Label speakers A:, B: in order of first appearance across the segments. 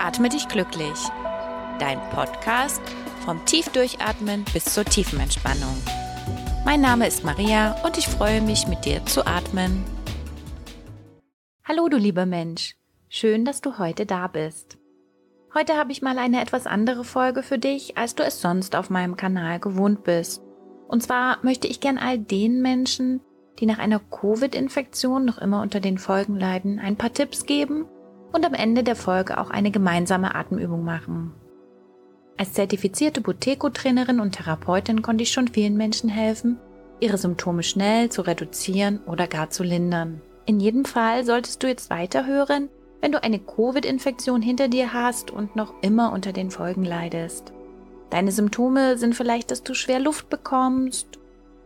A: Atme dich glücklich. Dein Podcast vom Tiefdurchatmen bis zur tiefen Entspannung. Mein Name ist Maria und ich freue mich, mit dir zu atmen.
B: Hallo, du lieber Mensch. Schön, dass du heute da bist. Heute habe ich mal eine etwas andere Folge für dich, als du es sonst auf meinem Kanal gewohnt bist. Und zwar möchte ich gern all den Menschen, die nach einer Covid-Infektion noch immer unter den Folgen leiden, ein paar Tipps geben und am Ende der Folge auch eine gemeinsame Atemübung machen. Als zertifizierte Buteko-Trainerin und Therapeutin konnte ich schon vielen Menschen helfen, ihre Symptome schnell zu reduzieren oder gar zu lindern. In jedem Fall solltest du jetzt weiterhören, wenn du eine Covid-Infektion hinter dir hast und noch immer unter den Folgen leidest. Deine Symptome sind vielleicht, dass du schwer Luft bekommst,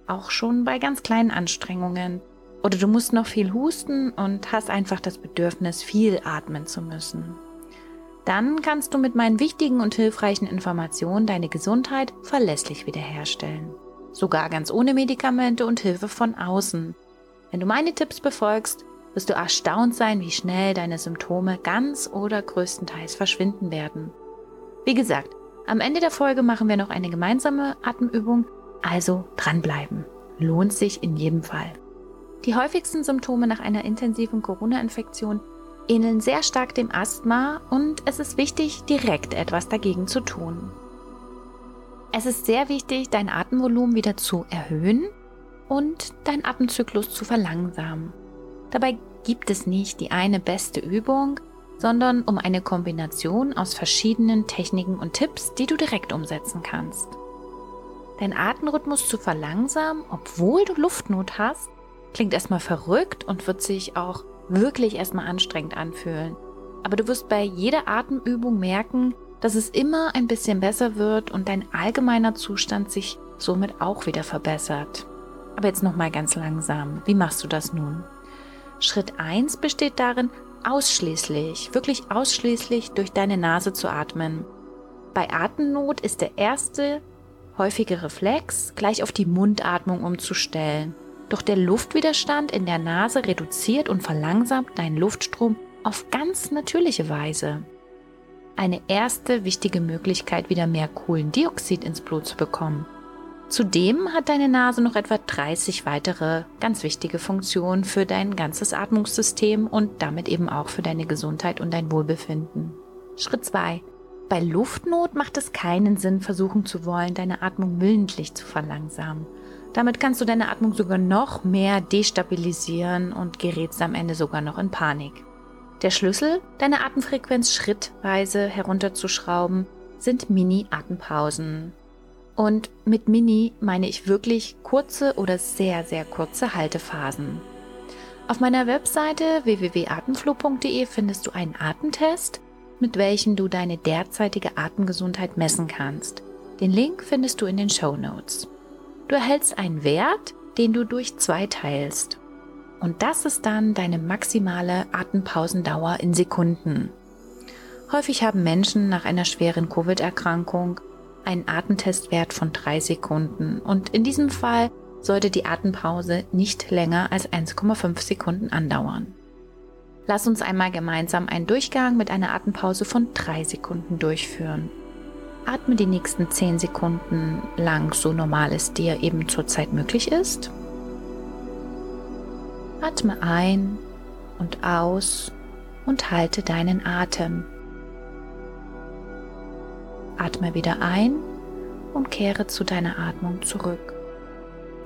B: auch schon bei ganz kleinen Anstrengungen oder du musst noch viel husten und hast einfach das Bedürfnis, viel atmen zu müssen. Dann kannst du mit meinen wichtigen und hilfreichen Informationen deine Gesundheit verlässlich wiederherstellen. Sogar ganz ohne Medikamente und Hilfe von außen. Wenn du meine Tipps befolgst, wirst du erstaunt sein, wie schnell deine Symptome ganz oder größtenteils verschwinden werden. Wie gesagt, am Ende der Folge machen wir noch eine gemeinsame Atemübung, also dranbleiben. Lohnt sich in jedem Fall. Die häufigsten Symptome nach einer intensiven Corona-Infektion ähneln sehr stark dem Asthma und es ist wichtig, direkt etwas dagegen zu tun. Es ist sehr wichtig, dein Atemvolumen wieder zu erhöhen und dein Atemzyklus zu verlangsamen. Dabei gibt es nicht die eine beste Übung, sondern um eine Kombination aus verschiedenen Techniken und Tipps, die du direkt umsetzen kannst. Dein Atemrhythmus zu verlangsamen, obwohl du Luftnot hast, Klingt erstmal verrückt und wird sich auch wirklich erstmal anstrengend anfühlen. Aber du wirst bei jeder Atemübung merken, dass es immer ein bisschen besser wird und dein allgemeiner Zustand sich somit auch wieder verbessert. Aber jetzt nochmal ganz langsam. Wie machst du das nun? Schritt 1 besteht darin, ausschließlich, wirklich ausschließlich durch deine Nase zu atmen. Bei Atemnot ist der erste häufige Reflex, gleich auf die Mundatmung umzustellen. Doch der Luftwiderstand in der Nase reduziert und verlangsamt deinen Luftstrom auf ganz natürliche Weise. Eine erste wichtige Möglichkeit, wieder mehr Kohlendioxid ins Blut zu bekommen. Zudem hat deine Nase noch etwa 30 weitere ganz wichtige Funktionen für dein ganzes Atmungssystem und damit eben auch für deine Gesundheit und dein Wohlbefinden. Schritt 2. Bei Luftnot macht es keinen Sinn, versuchen zu wollen, deine Atmung willentlich zu verlangsamen. Damit kannst du deine Atmung sogar noch mehr destabilisieren und gerätst am Ende sogar noch in Panik. Der Schlüssel, deine Atemfrequenz schrittweise herunterzuschrauben, sind Mini-Atempausen. Und mit Mini meine ich wirklich kurze oder sehr, sehr kurze Haltephasen. Auf meiner Webseite www.atemflow.de findest du einen Atemtest, mit welchem du deine derzeitige Atemgesundheit messen kannst. Den Link findest du in den Show Notes. Du erhältst einen Wert, den du durch zwei teilst. Und das ist dann deine maximale Atempausendauer in Sekunden. Häufig haben Menschen nach einer schweren Covid-Erkrankung einen Atemtestwert von drei Sekunden und in diesem Fall sollte die Atempause nicht länger als 1,5 Sekunden andauern. Lass uns einmal gemeinsam einen Durchgang mit einer Atempause von drei Sekunden durchführen. Atme die nächsten 10 Sekunden lang so normal es dir eben zurzeit möglich ist. Atme ein und aus und halte deinen Atem. Atme wieder ein und kehre zu deiner Atmung zurück.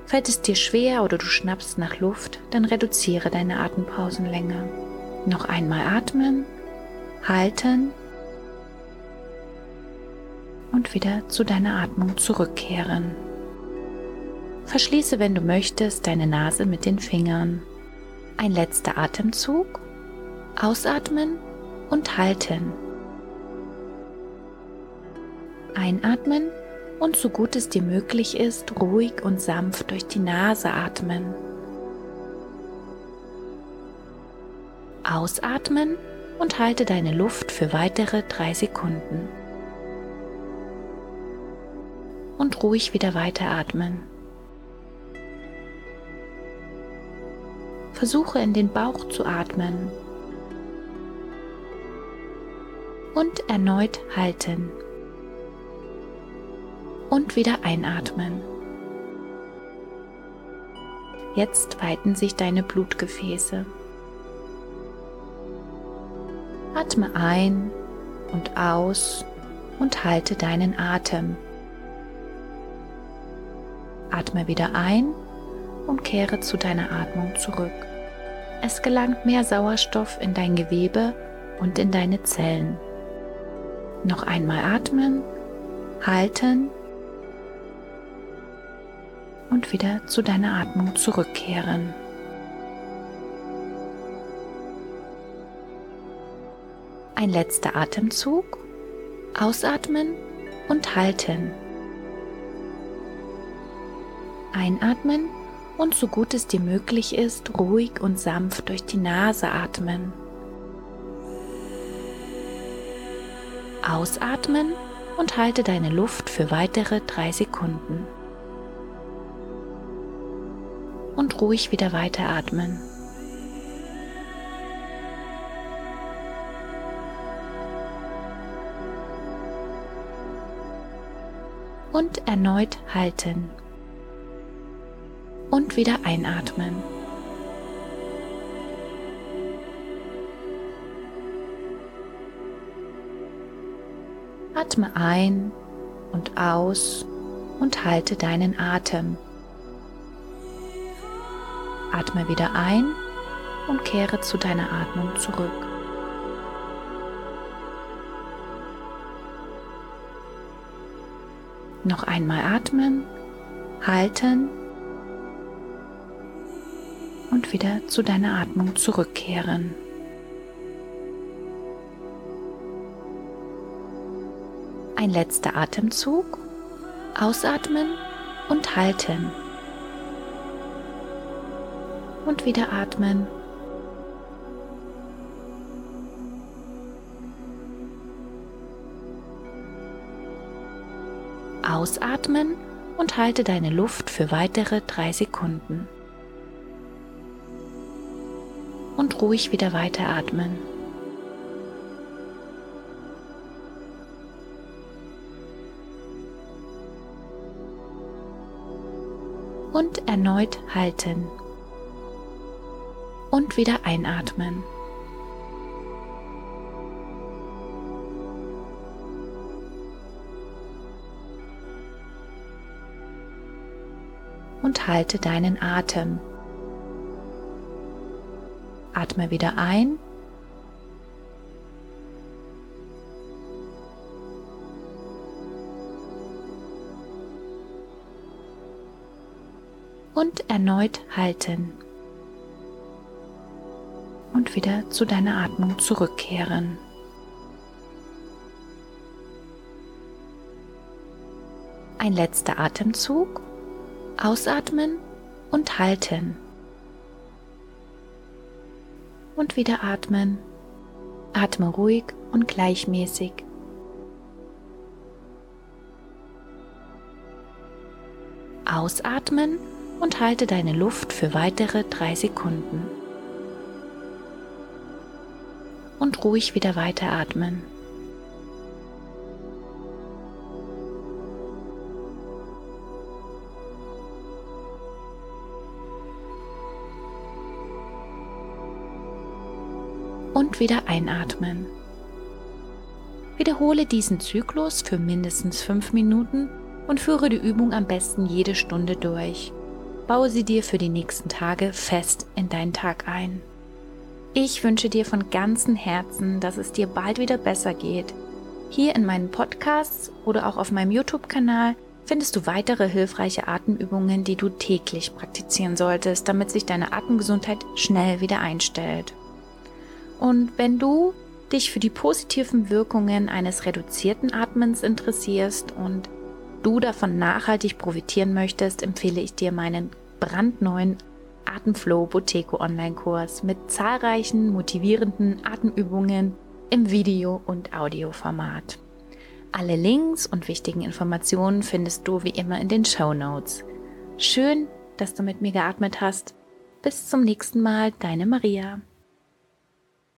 B: Fällt es dir schwer oder du schnappst nach Luft, dann reduziere deine Atempausenlänge. Noch einmal atmen, halten und wieder zu deiner Atmung zurückkehren. Verschließe, wenn du möchtest, deine Nase mit den Fingern. Ein letzter Atemzug. Ausatmen und halten. Einatmen und so gut es dir möglich ist, ruhig und sanft durch die Nase atmen. Ausatmen und halte deine Luft für weitere drei Sekunden und ruhig wieder weiteratmen. Versuche in den Bauch zu atmen und erneut halten. Und wieder einatmen. Jetzt weiten sich deine Blutgefäße. Atme ein und aus und halte deinen Atem. Atme wieder ein und kehre zu deiner Atmung zurück. Es gelangt mehr Sauerstoff in dein Gewebe und in deine Zellen. Noch einmal atmen, halten und wieder zu deiner Atmung zurückkehren. Ein letzter Atemzug. Ausatmen und halten. Einatmen und so gut es dir möglich ist, ruhig und sanft durch die Nase atmen. Ausatmen und halte deine Luft für weitere drei Sekunden. Und ruhig wieder weiteratmen. Und erneut halten. Und wieder einatmen. Atme ein und aus und halte deinen Atem. Atme wieder ein und kehre zu deiner Atmung zurück. Noch einmal atmen, halten und wieder zu deiner Atmung zurückkehren. Ein letzter Atemzug. Ausatmen und halten. Und wieder atmen. Ausatmen und halte deine Luft für weitere drei Sekunden. Und ruhig wieder weiteratmen. und erneut halten. Und wieder einatmen. Und halte deinen Atem. Atme wieder ein und erneut halten. Und wieder zu deiner Atmung zurückkehren. Ein letzter Atemzug. Ausatmen und halten. Und wieder atmen. Atme ruhig und gleichmäßig. Ausatmen und halte deine Luft für weitere drei Sekunden. Und ruhig wieder weiteratmen. Und wieder einatmen. Wiederhole diesen Zyklus für mindestens fünf Minuten und führe die Übung am besten jede Stunde durch. Baue sie dir für die nächsten Tage fest in deinen Tag ein. Ich wünsche dir von ganzem Herzen, dass es dir bald wieder besser geht. Hier in meinen Podcasts oder auch auf meinem YouTube-Kanal findest du weitere hilfreiche Atemübungen, die du täglich praktizieren solltest, damit sich deine Atemgesundheit schnell wieder einstellt. Und wenn du dich für die positiven Wirkungen eines reduzierten Atmens interessierst und du davon nachhaltig profitieren möchtest, empfehle ich dir meinen brandneuen Atemflow Boteco Online-Kurs mit zahlreichen motivierenden Atemübungen im Video- und Audioformat. Alle Links und wichtigen Informationen findest du wie immer in den Show Notes. Schön, dass du mit mir geatmet hast. Bis zum nächsten Mal, deine Maria.